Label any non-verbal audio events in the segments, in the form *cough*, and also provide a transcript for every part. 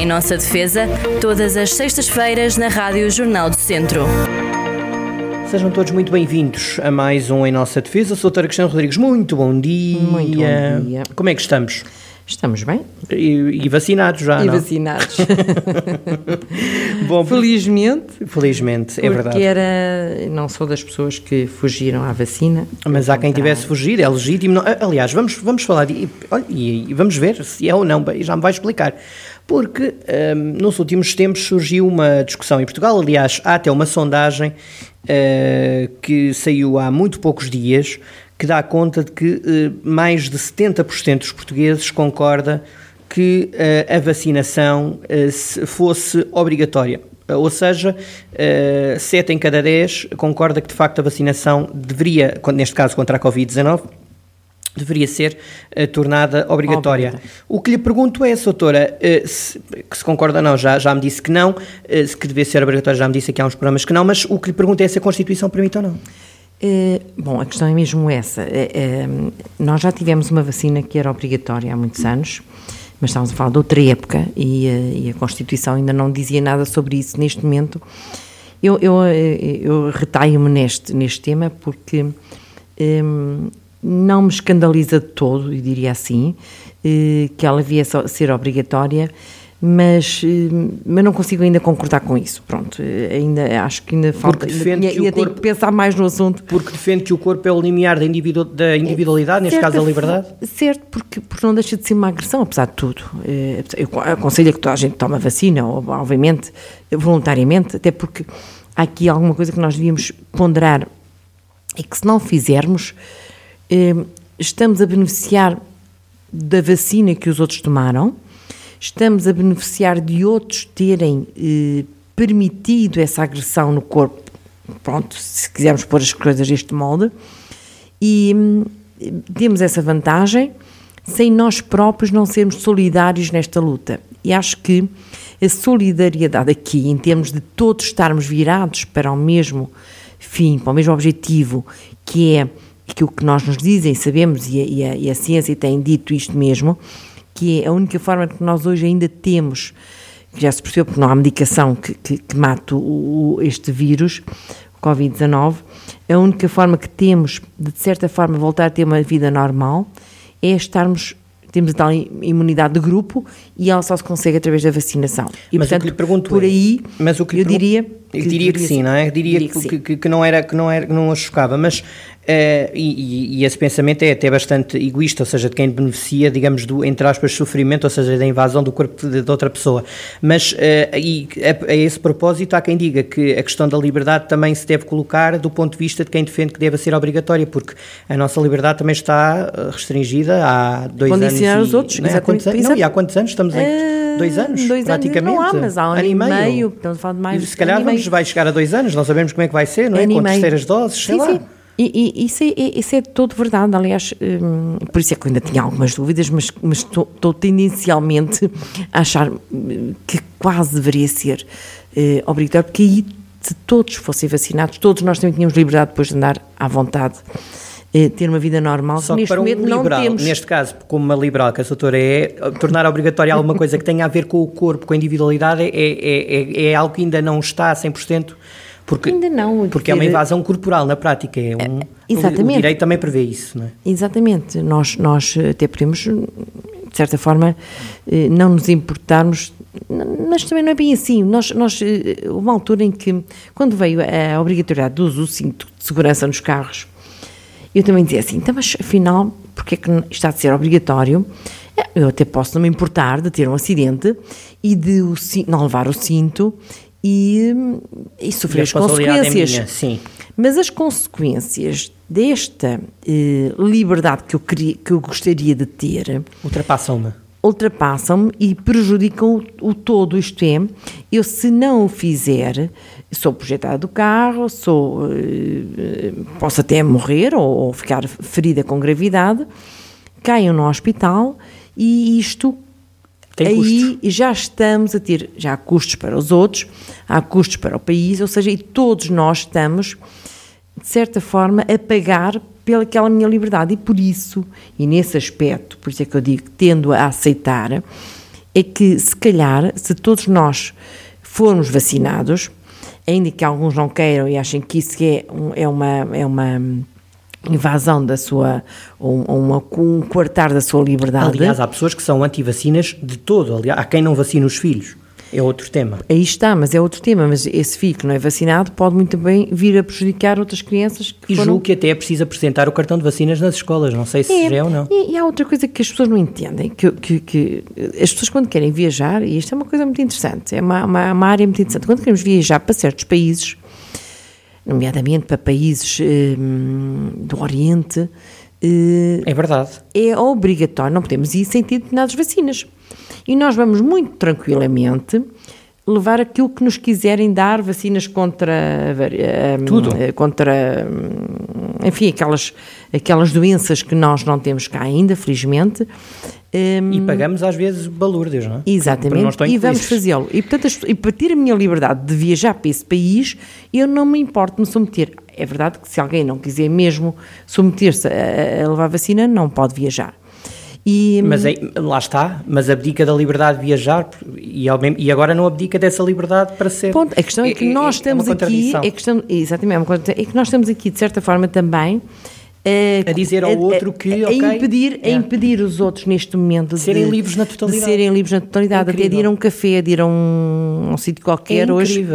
Em nossa defesa, todas as sextas-feiras na Rádio Jornal do Centro. Sejam todos muito bem-vindos a mais um Em Nossa Defesa. Sou Tara Cristiano Rodrigues. Muito bom dia. Muito bom dia. Como é que estamos? Estamos bem. E, e vacinados já, e não? vacinados. *laughs* Bom, Felizmente. Felizmente, é porque verdade. era. Não sou das pessoas que fugiram à vacina. Mas há quem tivesse fugir, é legítimo. Aliás, vamos, vamos falar de, olha, e, e vamos ver se é ou não, já me vai explicar. Porque hum, nos últimos tempos surgiu uma discussão em Portugal, aliás, há até uma sondagem eh, que saiu há muito poucos dias que dá conta de que eh, mais de 70% dos portugueses concorda que eh, a vacinação se- fosse obrigatória. Ou seja, eh, 7 em cada 10 concorda que de facto a vacinação deveria, neste caso contra a Covid-19, deveria ser eh, tornada obrigatória. O que lhe pergunto é, doutora, eh, se, que se concorda ou não, já, já me disse que não, se que devia ser obrigatória já me disse aqui há uns programas que não, mas o que lhe pergunto é se a Constituição permite ou não. Eh, bom, a questão é mesmo essa. Nós já tivemos uma vacina que era obrigatória há muitos anos, mas estamos a falar de outra época e, e a Constituição ainda não dizia nada sobre isso neste momento. Eu, eu, eu retalho-me neste, neste tema porque eh, não me escandaliza de todo, eu diria assim, eh, que ela viesse a ser obrigatória, mas, eh, mas não consigo ainda concordar com isso. Pronto, eh, ainda acho que ainda falta. Porque defende que ainda tenho corpo- que pensar mais no assunto. Porque defende que o corpo é o limiar da, individu- da individualidade, neste Certa caso da liberdade? Certo, porque, porque não deixa de ser uma agressão, apesar de tudo. Eu aconselho que toda a gente tome a vacina, obviamente, voluntariamente, até porque há aqui alguma coisa que nós devíamos ponderar e que se não fizermos, estamos a beneficiar da vacina que os outros tomaram, estamos a beneficiar de outros terem eh, permitido essa agressão no corpo, pronto, se quisermos pôr as coisas deste molde, e hum, temos essa vantagem sem nós próprios não sermos solidários nesta luta. E acho que a solidariedade aqui, em termos de todos estarmos virados para o mesmo fim, para o mesmo objetivo, que é aquilo que nós nos dizem, sabemos, e a, e a- e a ciência tem dito isto mesmo, que é a única forma que nós hoje ainda temos, que já se percebeu porque não há medicação que, que, que mate o- o- este vírus, o Covid-19, a única forma que temos de, de certa forma, voltar a ter uma vida normal é estarmos, temos a tal imunidade de grupo e ela só se consegue através da vacinação. E, Mas o portanto, que lhe pergunto por é- aí, mas o que eu diria... Eu diria que sim, não é? Diria, que, sim. que- que- que não era que não era que não a chocava, mas eh, e, e- esse pensamento é até bastante egoísta, ou seja, de quem beneficia, digamos, do entre aspas sofrimento, ou seja, da invasão do corpo de, de outra pessoa. Mas eh, e a, a esse propósito há quem diga que a questão da liberdade também se deve colocar do ponto de vista de quem defende que deve ser obrigatória, porque a nossa liberdade também está eh, restringida há dois Condicionar anos. os outros, não é? Há quantos anos? Não, e há quantos anos estamos em dois anos, dois anos praticamente. não há, mas há um ano e meio, estamos a falar de mais E se calhar vamos, meio. vai chegar a dois anos, não sabemos como é que vai ser, não é? Com meio. terceiras doses, sei sim, lá. Sim. E, e isso, é, é- isso é todo verdade, aliás, hum, por isso é que eu ainda tinha algumas dúvidas, mas, mas estou, estou tendencialmente a achar hum, que quase deveria ser eh, obrigatório, porque aí, se todos fossem vacinados, todos nós também tínhamos liberdade depois de andar à vontade, eh, ter uma vida normal. Só que Neste para um liberal, temos. neste caso, como uma liberal que a doutora é, tornar obrigatória alguma coisa que tenha a ver com o corpo, com a individualidade, é, é, é, é algo que ainda não está a 100%, porque, Ainda não, porque é uma invasão corporal na prática, é um, exatamente. o direito também prevê isso, não é? Exatamente, nós, nós até podemos, de certa forma, eh, não nos importarmos, mas também não é bem assim. Nós, nós, eh, uma altura em que, quando veio a obrigatoriedade do uso do cinto de segurança nos carros, eu também dizia assim, então, mas afinal, porque é que está a ser obrigatório? Eh, Eu até posso não me importar de ter um acidente e de o não levar o cinto e, e sofrer as é consequências. minha, sim. Mas as consequências desta eh, liberdade que eu, queria, que eu gostaria de ter Ultrapassam-me. ultrapassam-me e prejudicam o, o todo. Isto é, eu se não o fizer, sou projetada do carro, sou, eh, posso até morrer ou, ou ficar ferida com gravidade, caiam no hospital e isto Tem aí já estamos a ter, já há custos para os outros, há custos para o país, ou seja, e todos nós estamos, de certa forma, a pagar pelaquela minha liberdade. E por isso, e nesse aspecto, por isso é que eu digo, tendo a aceitar, é que, se calhar, se todos nós formos vacinados, ainda que alguns não queiram e achem que isso é, é uma. É uma invasão da sua, um, uma, um quartar da sua liberdade. Aliás, há pessoas que são anti-vacinas de todo. Aliás, há quem não vacina os filhos. É outro tema. Aí está, mas é outro tema. Mas esse filho que não é vacinado pode muito bem vir a prejudicar outras crianças. Que e foram... julgo que até é preciso apresentar o cartão de vacinas nas escolas. Não sei se é, é ou não. E, e, há outra coisa que as pessoas não entendem: que, que, que, as pessoas, quando querem viajar, e isto é uma coisa muito interessante, é uma, uma, uma área muito interessante, quando queremos viajar para certos países, nomeadamente para países hum, do Oriente. Uh, é verdade. É obrigatório, não podemos ir sem ter determinadas vacinas. E nós vamos muito tranquilamente levar aquilo que nos quiserem dar, vacinas contra um, tudo, eh, contra hum, enfim, aquelas aquelas doenças que nós não temos cá ainda, felizmente. Um, e pagamos às vezes balúrdios, não é? Exatamente, e vamos fazê-lo. E portanto, e para ter a minha liberdade de viajar para esse país, eu não me importo de me submeter. É verdade que se alguém não quiser mesmo submeter-se a, a levar vacina, não pode viajar. E, mas aí, lá está, mas abdica da liberdade de viajar e, e agora não abdica dessa liberdade para ser. Ponto. A questão é, é que nós é, estamos é aqui, é questão, exatamente, é que nós estamos aqui de certa forma também a, a dizer ao outro que a, a, okay, impedir, é. a impedir os outros neste momento de serem livres na totalidade, de serem livres na totalidade, até de ir a um café, de ir a um, um sítio qualquer é hoje.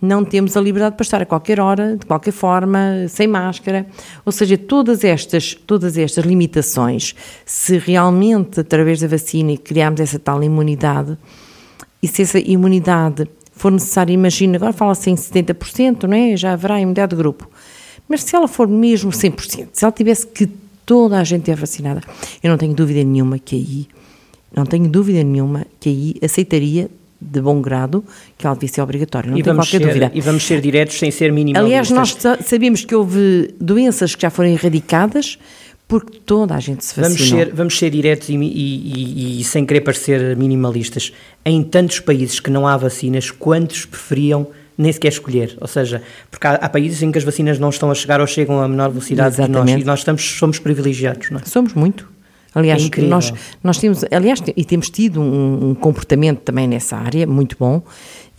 Não temos a liberdade para estar a qualquer hora, de qualquer forma, sem máscara. Ou seja, todas estas, todas estas limitações, se realmente através da vacina criarmos essa tal imunidade, e se essa imunidade for necessária, imagina, agora fala-se em 70%, não é? Já haverá imunidade de grupo mas se ela for mesmo 100%, se ela tivesse que toda a gente é vacinada, eu não tenho dúvida nenhuma que aí, não tenho dúvida nenhuma que aí aceitaria de bom grado que ela devia ser obrigatória, não e tenho qualquer ser, dúvida. E vamos ser diretos sem ser minimalistas. Aliás, nós sabemos que houve doenças que já foram erradicadas porque toda a gente se vacinou. Vamos ser, vamos ser diretos e, e, e, e, sem querer parecer minimalistas. Em tantos países que não há vacinas, quantos preferiam nem sequer escolher. Ou seja, porque há, há, países em que as vacinas não estão a chegar ou chegam a menor velocidade Exatamente. que nós, e nós estamos, somos privilegiados, não é? Somos muito. Aliás, é nós, nós temos, aliás, e temos tido um, um comportamento também nessa área muito bom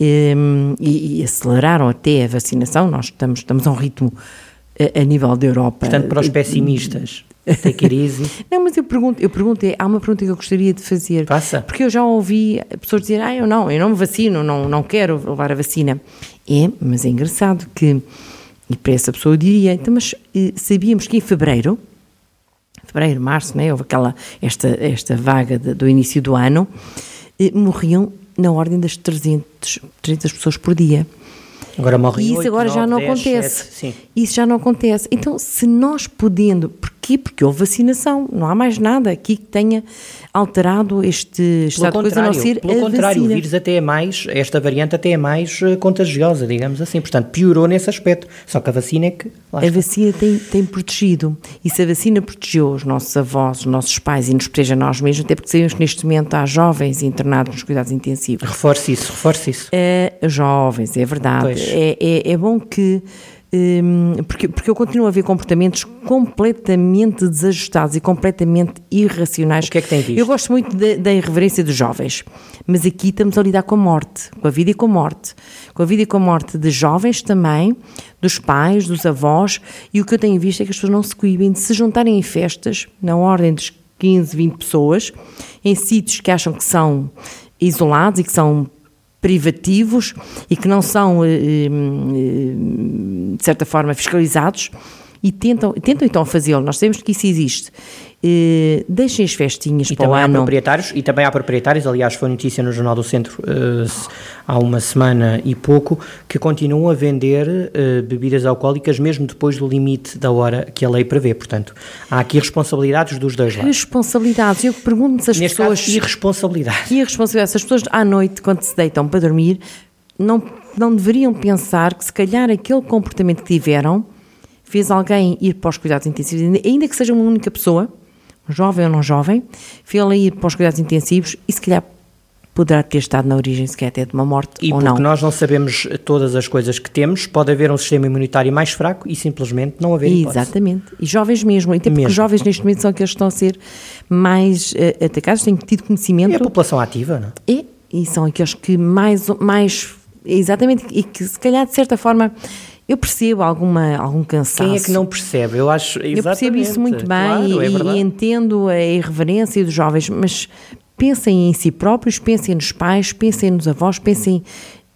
ehm, e, e, aceleraram até a vacinação. Nós estamos, estamos a um ritmo a, a nível da Europa. Portanto, para os pessimistas, take it easy. *laughs* não, mas eu pergunto, eu pergunto, há uma pergunta que eu gostaria de fazer. Passa. Porque eu já ouvi pessoas dizer, ah, eu não, eu não me vacino, não, não quero levar a vacina. É, mas é engraçado que, e para essa pessoa eu diria, então, mas eh, sabíamos que em fevereiro, fevereiro, março, né, houve aquela, esta, esta vaga de, do início do ano, eh, morriam na ordem das 300, 300 pessoas por dia. Agora morrem E isso 8, agora 9, já não 10, acontece. 7, isso já não acontece. Então, se nós podendo, porquê? Porque houve vacinação, não há mais nada aqui que tenha alterado este estado de coisa a não ser Pelo contrário, vacina. o vírus até é mais, esta variante até é mais eh, contagiosa, digamos assim. Portanto, piorou nesse aspecto. Só que a vacina é que. a está. vacina tem, tem protegido. E se a vacina protegeu os nossos avós, os nossos pais e nos protege a nós mesmos, até porque sabemos que neste momento há jovens internados nos cuidados intensivos. Reforce isso, reforce isso. É, jovens, é verdade. É, é, é bom que porque, porque eu continuo a ver comportamentos completamente desajustados e completamente irracionais. O que é que tem visto? Eu gosto muito da, da irreverência dos jovens, mas aqui estamos a lidar com a morte, com a vida e com a morte. Com a vida e com a morte de jovens também, dos pais, dos avós, e o que eu tenho visto é que as pessoas não se coibem de se juntarem em festas, na ordem dos 15, 20 pessoas, em sítios que acham que são isolados e que são privativos e que não são, eh, eh, de certa forma, fiscalizados e tentam, tentam então fazê-lo. Nós sabemos que isso existe. Uh, deixem as festinhas e para o ano. Há proprietários, e também há proprietários, aliás, foi notícia no Jornal do Centro uh, há uma semana e pouco, que continuam a vender uh, bebidas alcoólicas mesmo depois do limite da hora que a lei prevê. Portanto, há aqui responsabilidades dos dois lados. Responsabilidades. Eu pergunto se as Neste pessoas. Caso, irresponsabilidade. Irresponsabilidade. Se as pessoas à noite, quando se deitam para dormir, não, não deveriam pensar que se calhar aquele comportamento que tiveram fez alguém ir para os cuidados intensivos, ainda que seja uma única pessoa jovem ou não jovem, fê-la ir para os cuidados intensivos e se calhar poderá ter estado na origem sequer até de uma morte E ou porque não. nós não sabemos todas as coisas que temos, pode haver um sistema imunitário mais fraco e simplesmente não haver hipótese. Exatamente. E jovens mesmo. Até porque Mesmo. os jovens neste momento são aqueles que estão a ser mais eh, atacados, têm tido E a conhecimento. população ativa, não é? E, e são aqueles que mais, mais. Exatamente. E que se calhar de certa forma eu percebo alguma, algum cansaço. Quem é que não percebe? Eu acho Eu percebo isso muito bem Claro, e, é e entendo a irreverência dos jovens, mas pensem em si próprios, pensem nos pais, pensem nos avós, pensem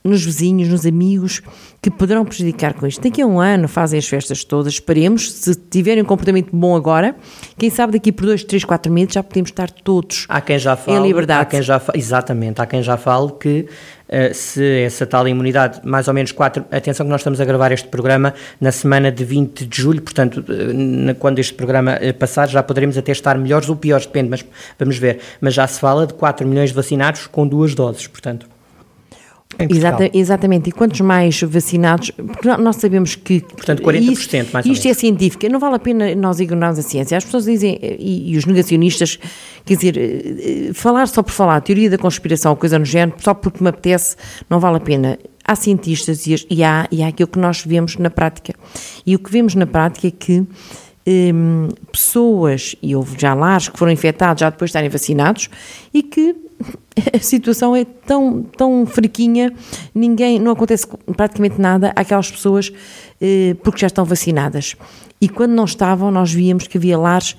nos vizinhos, nos amigos que poderão prejudicar com isto. Daqui a um ano fazem as festas todas, esperemos, se tiverem um comportamento bom agora, quem sabe daqui por dois, três, quatro meses já podemos estar todos Há quem já fale, em liberdade. Há quem já exatamente, há quem já fale que eh, se essa tal imunidade, mais ou menos quatro, atenção que nós estamos a gravar este programa na semana de 20 de julho, portanto, eh, na- quando este programa eh, passar já poderemos até estar melhores ou piores, depende, mas vamos ver. Mas já se fala de 4 milhões de vacinados com duas doses, portanto. Exata- exatamente, e quantos mais vacinados, porque nó- nós sabemos que. Portanto, 40% isto, mais ou Isto é científico, não vale a pena nós ignorarmos a ciência. As pessoas dizem, e, e os negacionistas, quer dizer, eh, eh, falar só por falar, teoria da conspiração, coisa no género, só porque me apetece, não vale a pena. Há cientistas e, e há, e há aquilo que nós vemos na prática. E o que vemos na prática é que hum, pessoas, e houve já lares que foram infectados já depois de estarem vacinados, e que a situação é tão, tão fraquinha, ninguém, não acontece praticamente nada àquelas pessoas eh, porque já estão vacinadas. E quando não estavam, nós víamos que havia lares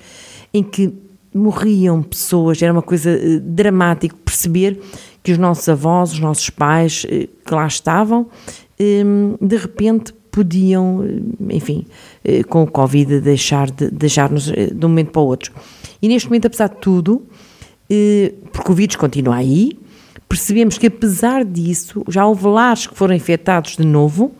em que morriam pessoas, era uma coisa eh, dramática perceber que os nossos avós, os nossos pais eh, que lá estavam, eh, de repente podiam, eh, enfim, eh, com o Covid deixar de deixar-nos eh, de um momento para o outro. E neste momento, apesar de tudo, porque o vírus continua aí, percebemos que apesar disso, já houve lares que foram infectados de novo,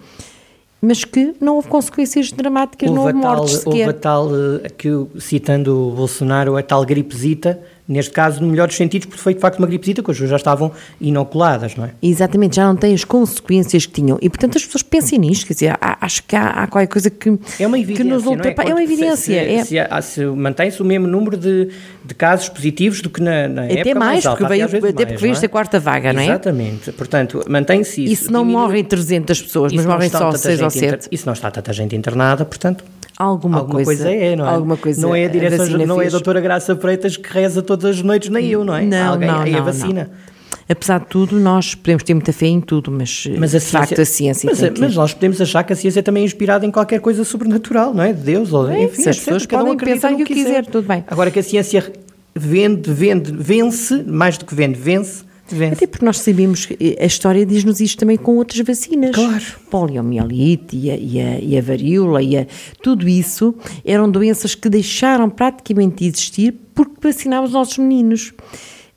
mas que não houve consequências dramáticas, não houve a tal, mortes houve a sequer. tal, eh, que, citando o Bolsonaro, a tal gripezita, neste caso, no melhor dos sentidos, porque foi de facto uma gripezita que as pessoas já estavam inoculadas, não é? Exatamente, já não tem as consequências que tinham. E portanto as pessoas pensem nisto, quer dizer, acho que há, há qualquer coisa que, É uma que evidência, nos não é? ultrapassa. É uma Quando- se- evidência. Se, é. se se mantém-se o mesmo número de, de casos positivos do que na, na Até época mais, alta, porque veio- até porque mais, veio não é? esta quarta vaga, não é? Exatamente. Portanto, mantém-se isso. E se não diminui- morrem 300 pessoas, mas morrem só tanta 6 ou gente inter- 7, E se não está tanta gente internada, portanto, alguma, alguma coisa, é, não é? Alguma coisa não é a direção, vacina não é a fez. doutora Graça Freitas que reza todas as noites, nem eu, não é? Não, Alguém, não, é não, a vacina. não. Apesar de tudo, nós podemos ter muita fé em tudo, mas, Mas a de facto a ciência mas, que... mas nós podemos achar que a ciência também é inspirada em qualquer coisa sobrenatural, não é? De Deus, ou É, enfim, se as pessoas um podem acredita pensar o que quiser, tudo bem. Agora que a ciência vende, vende, vence, mais do que vende, vence, vence. Até porque nós sabemos que a história diz-nos isto também com outras vacinas. Claro. Poliomielite e a, e a, e a varíola e a, tudo isso eram doenças que deixaram praticamente de existir porque vacinava os nossos meninos.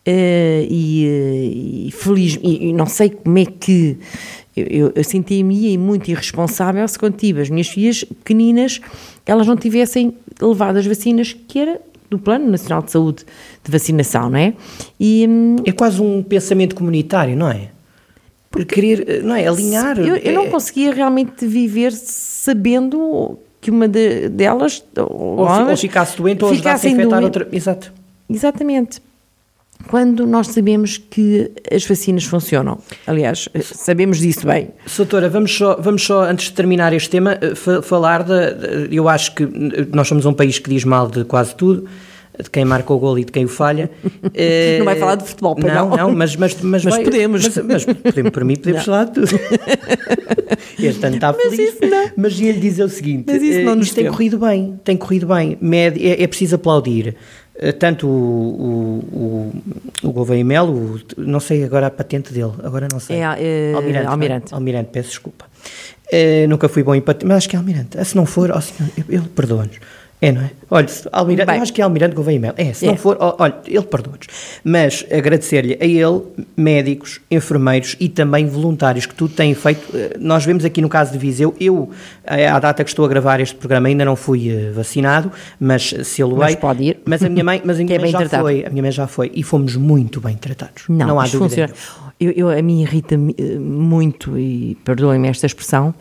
Eh, e, eh, e feliz, e, e não sei como é que eu, eu, eu senti-me muito irresponsável se quando tive as minhas filhas pequeninas elas não tivessem levado as vacinas que era do Plano Nacional de Saúde de vacinação, não é? E, hum, É quase um pensamento comunitário, não é? Por querer, não é? Alinhar. Eu, eu não é- conseguia realmente viver sabendo que uma de- delas, ou, Ou, ou ficasse doente ou ajudasse a infectar doen- outra. Exato. Exatamente. Quando nós sabemos que as vacinas funcionam. Aliás, eh, sabemos disso bem. Soutora, vamos só, vamos só, antes de terminar este tema, eh, fa- falar de- Eu acho que eh, nós somos um país que diz mal de quase tudo, de quem marca o gol e de quem o falha. *laughs* Não vai falar de futebol, pois não? não? Não, mas, mas, mas, Mas vai- podemos. Mas, mas podemos, para mim, podemos falar de tudo. *laughs* Este ano está feliz. não. Mas ia-lhe dizer o seguinte: Mas isso não nos tem corrido bem, tem corrido bem. É, é preciso aplaudir. Eh, Tanto o, o, o, Gouveia e Melo, não sei agora a patente dele, agora não sei. É, eh, Almirante. não é? Almirante. Almirante, peço desculpa. Eh, nunca fui bom em patente, mas acho que é Almirante. Ah, Se não for, ó senhor, ele perdoa-nos. É, não é? Olha, Almirante, Bem. eu acho que é Almirante Gouveia Melo. É, se É. não for, olha, ele perdoa-nos. Mas agradecer-lhe a ele, médicos, enfermeiros e também voluntários que tudo têm feito. Eh, Nós vemos aqui no caso de Viseu, eu, eh, à data que estou a gravar este programa, ainda não fui eh, vacinado, mas se ele Mas pode ir. Mas a minha mãe, mas a *laughs* minha é mãe já tratado. foi, a minha mãe já foi e fomos muito bem tratados. Não, há isto dúvida. funciona. Eu, eu- a mim irrita-me eh, muito, e perdoem-me esta expressão,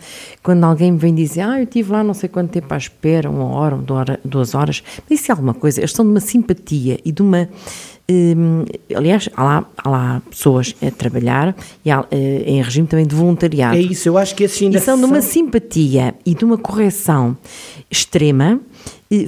quando alguém me vem dizer, ah, eu estive lá não sei quanto tempo à espera, uma hora, duas horas, mas isso é alguma coisa, eles são de uma simpatia e de uma Hum, aliás, há lá, há lá pessoas a trabalhar e há, eh, em regime também de voluntariado. É isso, eu acho que esses ainda e são de uma simpatia e de uma correção extrema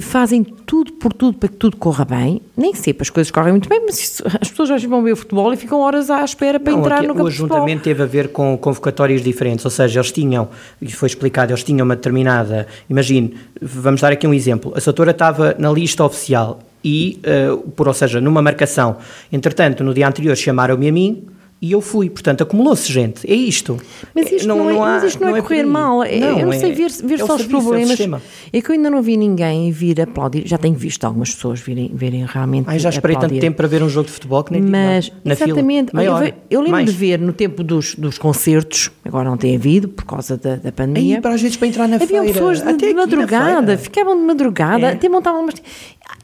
fazem tudo por tudo para que tudo corra bem. Nem sempre as coisas correm muito bem, mas isso, as pessoas já vão ver o futebol e ficam horas à espera para não, entrar aqui, no campo O ajuntamento teve a ver com convocatórias diferentes, ou seja, eles tinham, e foi explicado, eles tinham uma determinada, imagine, vamos dar aqui um exemplo, a Soutora estava na lista oficial e, uh, por, ou seja, numa marcação, entretanto, no dia anterior chamaram-me a mim, e eu fui, portanto, acumulou-se gente. É isto. Mas isto não, não, é, não há, mas isto não, não é, é correr mal. É, não, eu não sei é, ver, ver é só os problemas. É que eu ainda não vi ninguém vir aplaudir. Já tenho visto algumas pessoas virem, virem realmente. Ai, já esperei aplaudir. tanto tempo para ver um jogo de futebol que nem Mas, na exatamente. Fila. Eu, eu, lembro Mais. de ver no tempo dos, dos concertos, agora não tem havido por causa da, da pandemia. Aí, para às vezes para entrar na Havia feira. pessoas de, de madrugada, ficavam de madrugada, é. até montavam umas.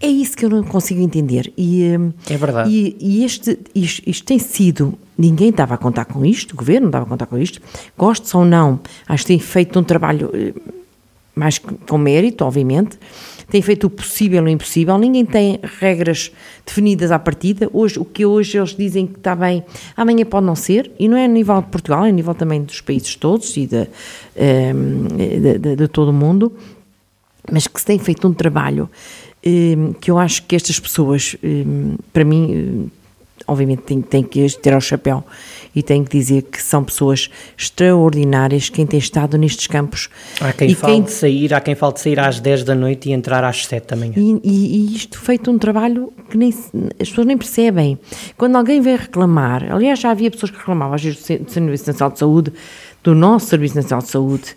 É isso que eu não consigo entender. E, hum, é verdade. E, e este, isto, isto, tem sido. Ninguém estava a contar com isto, o governo não estava a contar com isto. Gosto ou não, acho que tem feito um trabalho eh, mais com mérito, obviamente. Tem feito o possível e o impossível. Ninguém tem regras definidas à partida. Hoje, o que hoje eles dizem que está bem, amanhã pode não ser. E não é a nível de Portugal, é a nível também dos países todos e de, hum, de, de, de todo o mundo. Mas que se tem feito um trabalho Ehm, que eu acho que estas pessoas, ehm, para mim, ehm, obviamente tem, tem que ter ao chapéu e tenho que dizer que são pessoas extraordinárias quem tem estado nestes campos. Há quem e fale quem... de sair, há quem fale de sair às 10 da noite e entrar às 7 da manhã. E, e, e, isto feito um trabalho que nem, as pessoas nem percebem. Quando alguém vem reclamar, aliás já havia pessoas que reclamavam às vezes do Serviço Nacional de Saúde, do nosso Serviço Nacional de Saúde,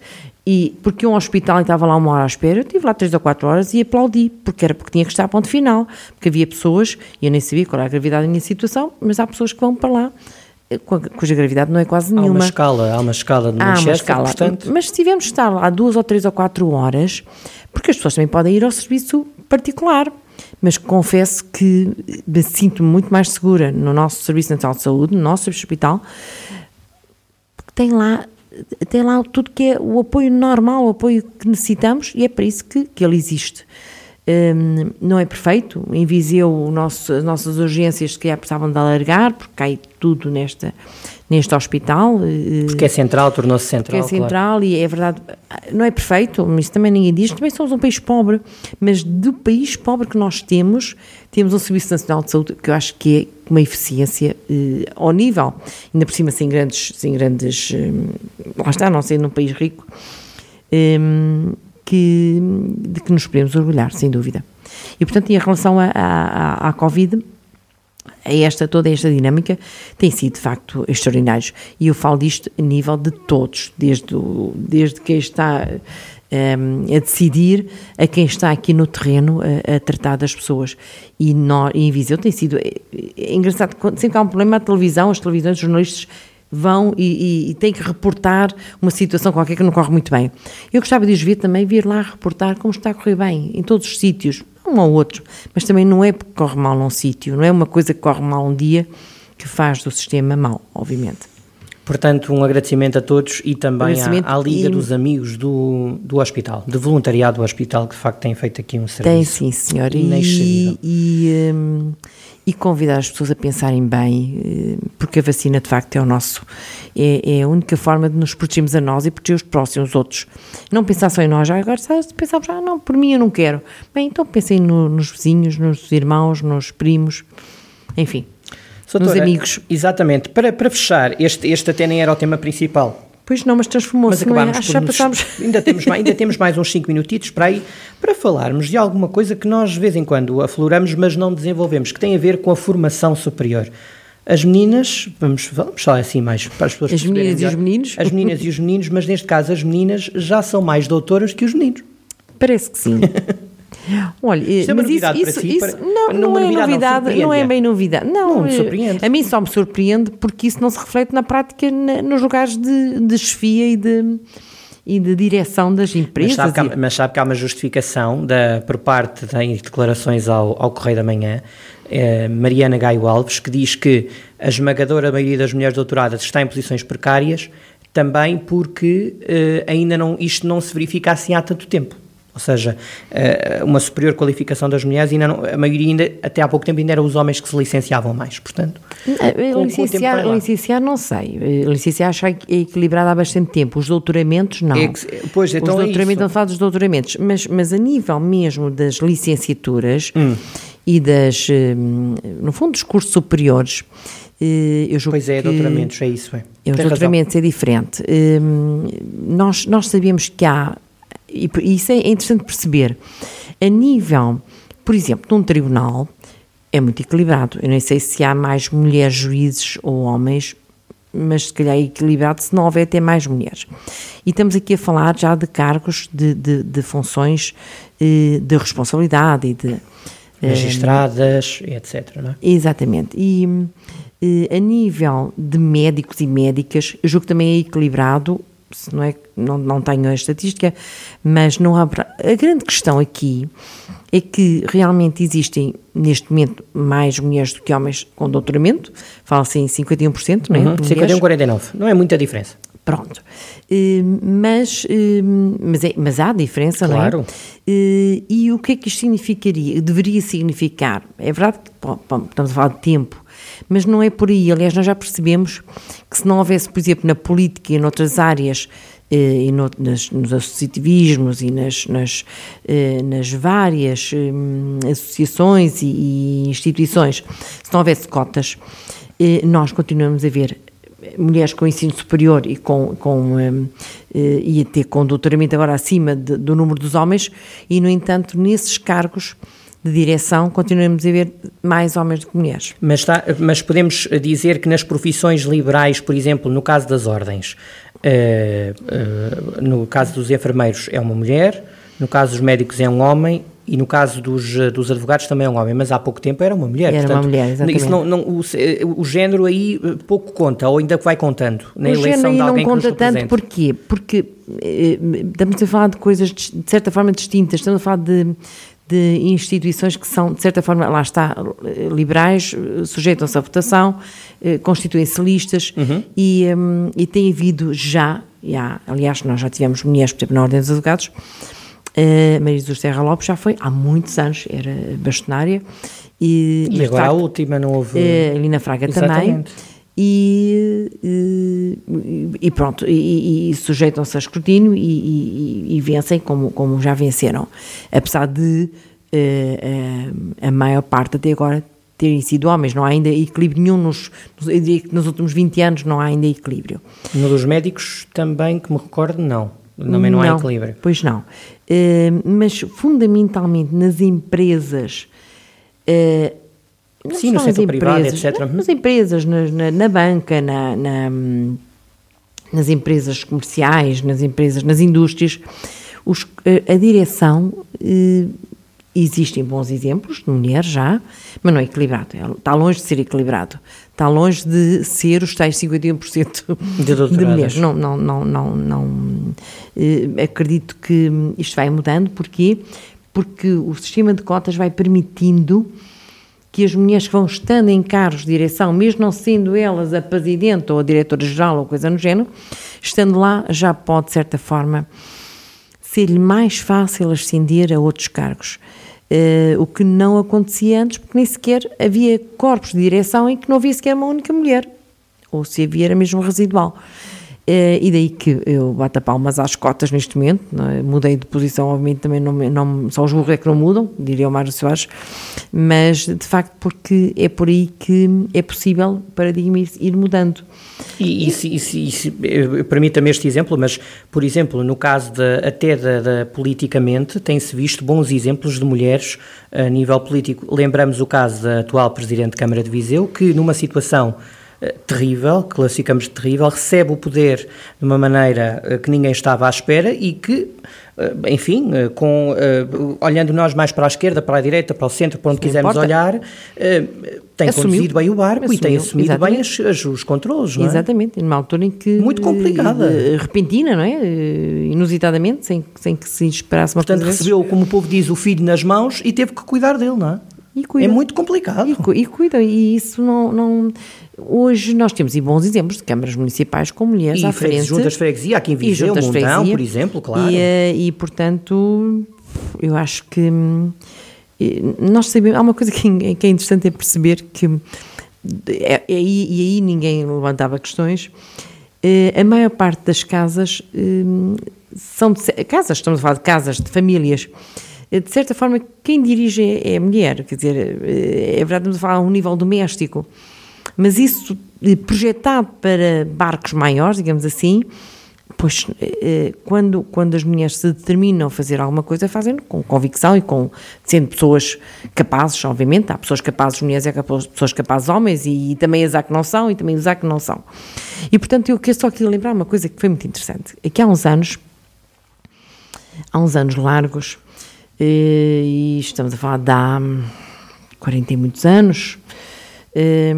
e porque um hospital estava lá uma hora à espera, eu estive lá três ou quatro horas e aplaudi, porque era porque tinha que estar a ponto final, porque havia pessoas, e eu nem sabia qual era a gravidade da minha situação, mas há pessoas que vão para lá eh, cuja gravidade não é quase nenhuma. Há uma escala, há uma escala de Manchester, há uma escala. portanto... Mas se tivermos de estar lá duas ou três ou quatro horas, porque as pessoas também podem ir ao serviço particular, mas confesso que me sinto muito mais segura no nosso Serviço Nacional de Saúde, no nosso hospital, porque tem lá tem lá tudo que é o apoio normal, o apoio que necessitamos e é para isso que, que ele existe. Um, não é perfeito, em Viseu nosso, as nossas urgências se calhar precisavam de alargar, porque cai tudo nesta, neste hospital. Eh, porque é central, tornou-se central. Porque é central claro. e é verdade, não é perfeito, mas também ninguém diz, também somos um país pobre, mas do país pobre que nós temos, temos um Serviço Nacional de Saúde que eu acho que é uma eficiência eh, ao nível, ainda por cima sem grandes, sem grandes, eh, lá está, não sendo um país rico, eh, que, de que nos podemos orgulhar, sem dúvida. E portanto, em relação à, Covid, a esta, toda esta dinâmica tem sido de facto extraordinários. E eu falo disto a nível de todos, desde, o, desde quem está um, a decidir a quem está aqui no terreno a, a tratar das pessoas. E, nós, e em Viseu tem sido é, é engraçado, sempre que há um problema, a televisão, as televisões, os jornalistas vão e, e, e, têm que reportar uma situação qualquer que não corre muito bem. Eu gostava de os ver também, vir lá reportar como está a correr bem, em todos os sítios, um ou outro, mas também não é porque corre mal num sítio, não é uma coisa que corre mal um dia que faz do sistema mal, obviamente. Portanto, um agradecimento a todos e também à, à, Liga e... dos Amigos do, do Hospital, de voluntariado do Hospital, que de facto tem feito aqui um serviço. Tem sim, senhor. E, e, um, e, convidar as pessoas a pensarem bem, eh, porque a vacina de facto é o nosso, é, é, a única forma de nos protegermos a nós e proteger os próximos, os outros. Não pensar só em nós, já agora se pensamos, ah não, por mim eu não quero. Bem, então pensem no, nos vizinhos, nos irmãos, nos primos, enfim. Soutora, nos amigos. Exatamente. Para, para fechar, este, este até nem era o tema principal. Pois não, mas transformou-se. Mas acabámos é? por nos, passámos... *laughs* ainda, temos mais, ainda temos mais uns 5 minutitos para aí, para falarmos de alguma coisa que nós de vez em quando afloramos, mas não desenvolvemos, que tem a ver com a formação superior. As meninas, vamos, vamos falar assim mais para as pessoas As meninas e os meninos? As meninas e os meninos, mas neste caso as meninas já são mais doutoras que os meninos. Parece que sim. *laughs* Olha, isso é mas isso, isso, si, isso, não, não, não é novidade, não, não, é bem novidade. Não, não me surpreende. A mim só me surpreende porque isso não se reflete na prática na, nos lugares de, de chefia e de e de direção das empresas. Mas sabe que há, mas sabe que há uma justificação da, por parte das declarações ao, ao Correio da Manhã, eh, Mariana Gaio Alves, que diz que a esmagadora maioria das mulheres doutoradas está em posições precárias, também porque eh, ainda não, isto não se verifica assim há tanto tempo. Ou seja, uh, uma superior qualificação das mulheres, ainda não, a maioria, ainda, até há pouco tempo, ainda eram os homens que se licenciavam mais, portanto... Com, licenciar, com licenciar, não sei. Licenciar acho que é equilibrado há bastante tempo. Os doutoramentos, não. É que, pois, então os é doutoramentos, não falo dos doutoramentos, mas, mas a nível mesmo das licenciaturas hum. e das, hum, no fundo, dos cursos superiores, eh, eu julgo pois é, que, doutoramentos, é isso. É. Os doutoramentos razão. é diferente. Hum, nós, nós sabemos que há, e isso é interessante perceber, a nível, por exemplo, num tribunal, é muito equilibrado. Eu nem sei se há mais mulheres juízes ou homens, mas se calhar é equilibrado se não houver até mais mulheres. E estamos aqui a falar já de cargos, de, de, de funções eh, de responsabilidade e de... Magistradas, etc. Não é? Exatamente. E eh, a nível de médicos e médicas, eu julgo que também é equilibrado, não, é, não, não tenho a estatística, mas não há. A grande questão aqui é que realmente existem, neste momento, mais mulheres do que homens com doutoramento, fala-se em 51%, não é? Uhum, 51, 49, não é muita diferença. Pronto. Uh, mas, uh, mas, é, mas há diferença, claro. não é? Uh, e o que é que isto significaria? Deveria significar, é verdade que bom, estamos a falar de tempo, mas não é por aí. Aliás, nós já percebemos que se não houvesse, por exemplo, na política e noutras áreas, eh, e no, nas, nos associativismos e nas, nas, eh, nas várias eh, associações e, e, instituições, se não houvesse cotas, nós continuamos a ver mulheres com ensino superior e com, com e até com doutoramento agora acima de, do número dos homens e no entanto nesses cargos de direção, continuamos a ver mais homens do que mulheres. Mas, está, mas podemos dizer que nas profissões liberais, por exemplo, no caso das ordens, uh, uh, no caso dos enfermeiros é uma mulher, no caso dos médicos é um homem e no caso dos, dos advogados também é um homem, mas há pouco tempo era uma mulher. Era portanto, uma mulher, exatamente. Isso não, não, o, o, género aí pouco conta, ou ainda vai contando na o eleição de alguém não conta tanto, porquê? Porque eh, estamos a falar de coisas de, de certa forma distintas, estamos a falar de de instituições que são, de certa forma, lá está, liberais, sujeitam-se à votação, eh, constituem-se listas uhum. e, um, e tem havido já, já, aliás, nós já tivemos mulheres, por exemplo, na Ordem dos Advogados, uh, Maria Jesus Serra Lopes já foi há muitos anos, era bastonária. E, e agora facto, a última não houve. Uh, Lina Fraga Exatamente. também e, e, e pronto, e, e sujeitam-se a escrutínio e, e, vencem como, como já venceram, apesar de uh, a maior parte até agora terem sido homens, não há ainda equilíbrio nenhum nos, eu diria que nos últimos 20 anos não há ainda equilíbrio. No dos médicos também, que me recordo, não. Também não, não há equilíbrio. Pois não. Uh, mas fundamentalmente nas empresas uh, Sim, no setor privado, etc. Nas empresas, na, na banca, na, na, nas empresas comerciais, nas empresas, nas indústrias, os, a, a direção eh, existem bons exemplos de mulheres já, mas não é equilibrado. É, está longe de ser equilibrado. Está longe de ser os tais 51% de, de mulheres. Não, não, não, não, não eh, acredito que isto vai mudando. Porquê? Porque o sistema de cotas vai permitindo que as mulheres que vão estando em cargos de direção, mesmo não sendo elas a presidente ou a diretora-geral ou coisa no género, estando lá já pode, de certa forma, ser-lhe mais fácil ascender a outros cargos. Uh, o que não acontecia antes, porque nem sequer havia corpos de direção em que não havia sequer uma única mulher, ou se havia era mesmo residual. Uh, e daí que eu bato palmas às cotas neste momento, é? mudei de posição, obviamente também não, não, só os burros é que não mudam, diria o Mário Soares, mas de facto porque é por aí que é possível paradigma ir, ir mudando. E, e, se, e, se, e se, permita-me este exemplo, mas, por exemplo, no caso de, até da, da politicamente, tem-se visto bons exemplos de mulheres a nível político. Lembramos o caso da atual Presidente de Câmara de Viseu, que numa situação eh, terrível, classificamos de terrível, recebe o poder de uma maneira eh, que ninguém estava à espera e que, eh, enfim, com, olhando nós mais para a esquerda, para a direita, para o centro, para onde quisermos olhar, tem assumiu, conduzido bem o barco assumiu, e tem assumido exatamente. bem as, os controles, não é? Exatamente, numa altura em que... Muito complicada. Repentina, não é? Inusitadamente, sem, sem que se esperasse uma Portanto, recebeu, como o povo diz, o filho nas mãos e teve que cuidar dele, não é? É muito complicado. E, e cuida, e isso não, não Hoje nós temos e bons exemplos de câmaras municipais com mulheres e à frente. juntas freguesia, aqui em Viseu, Montão, por exemplo, claro. E, eh, e, portanto, eu acho que hum, nós sabemos, há uma coisa que, que é interessante é perceber que é, é, e aí ninguém levantava questões. Eh, a maior parte das casas são de, casas, estamos a falar de casas, de famílias. Eh, de certa forma, quem dirige é, é a mulher, quer dizer, é verdade, estamos a falar a um nível doméstico, mas isso projetado para barcos maiores, digamos assim, Pois, eh, quando, quando as mulheres se determinam a fazer alguma coisa, fazem com convicção e com sendo pessoas capazes, obviamente, há pessoas capazes mulheres e há pessoas capazes homens e, e também as há que não são e também os há que não são. E, portanto, eu só aqui lembrar uma coisa que foi muito interessante. É que há uns anos, há uns anos largos, eh, e estamos a falar de há 40 e muitos anos, eh,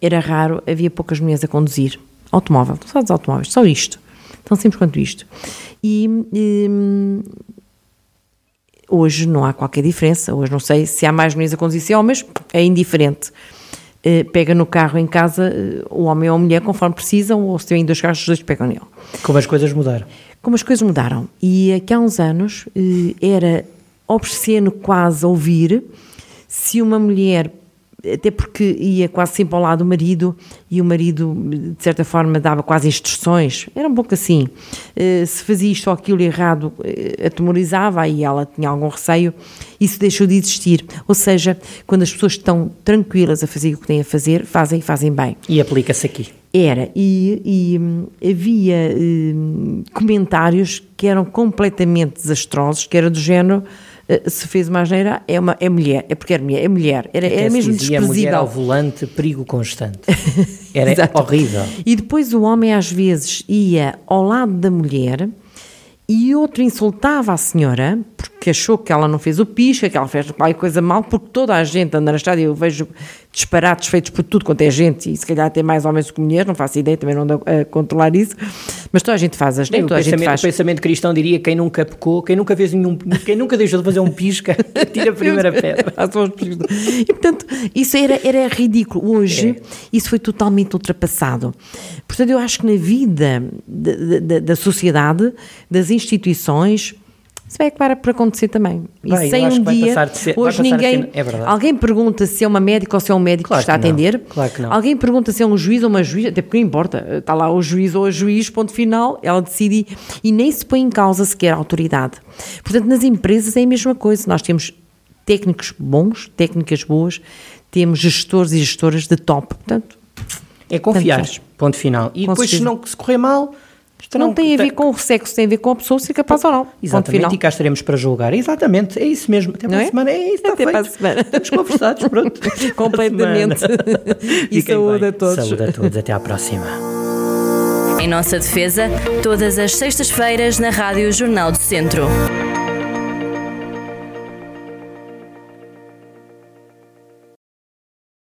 era raro, havia poucas mulheres a conduzir automóvel, só dos automóveis, só isto tão simples quanto isto. E, e, hoje não há qualquer diferença. Hoje não sei se há mais mulheres a conduzir homens, é indiferente. Uh, pega no carro em casa uh, o homem ou a mulher conforme precisam, ou se tem dois carros, os dois pegam nele. Como as coisas mudaram. Como as coisas mudaram. E aqui há uns anos uh, era obsceno quase ouvir se uma mulher até porque ia quase sempre ao lado do marido e o marido, de certa forma, dava quase instruções. Era um pouco assim. Eh, se fazia isto ou aquilo errado, eh, atemorizava e ela tinha algum receio. Isso deixou de existir. Ou seja, quando as pessoas estão tranquilas a fazer o que têm a fazer, fazem e fazem bem. E aplica-se aqui. Era, e, e hum, havia hum, comentários que eram completamente desastrosos, que era do género se fez uma asneira, é, uma, é mulher, é porque era mulher, é mulher, era, era mesmo dizia, desprezível. mulher ao volante, perigo constante. *laughs* Era horrível. E depois o homem às vezes ia ao lado da mulher e outro insultava a senhora porque achou que ela não fez o pisca, que ela fez qualquer coisa mal, porque toda a gente anda na estrada, eu vejo disparates feitos por tudo quanto é gente, e se calhar tem mais homens do que mulheres, não faço ideia, também não ando a controlar isso, mas toda a gente faz as toda a gente faz. O pensamento cristão diria quem nunca pecou, quem nunca fez nenhum, quem nunca deixou de fazer um pisca, *laughs* tira a primeira pedra. *laughs* e portanto, isso era, era ridículo. Hoje, é. isso foi totalmente ultrapassado. Portanto, eu acho que na vida da, da, da sociedade, das instituições, isso vai acabar por acontecer também. Vai, e sem um dia, ser, hoje ninguém. É alguém pergunta se é uma médica ou se é um médico claro que está a atender. Claro que não. Alguém pergunta se é um juiz ou uma juíza, até porque não importa. Está lá o juiz ou a juiz, ponto final, ela decide e nem se põe em causa sequer a autoridade. Portanto, nas empresas é a mesma coisa. Nós temos técnicos bons, técnicas boas, temos gestores e gestoras de top. Portanto, é confiar, ponto final. E depois, se não se correr mal isto não, não tem a ver com o sexo, tem a ver com a pessoa ser capaz ou não. Exatamente, e cá estaremos para julgar. Exatamente, é isso mesmo. Até para a é? semana, é isso, está Até feito. para a semana. Estamos conversados, pronto. *laughs* Completamente. *laughs* e saúde bem. a todos. Saúde a todos, até à próxima. Em nossa defesa, todas as sextas-feiras na Rádio Jornal do Centro.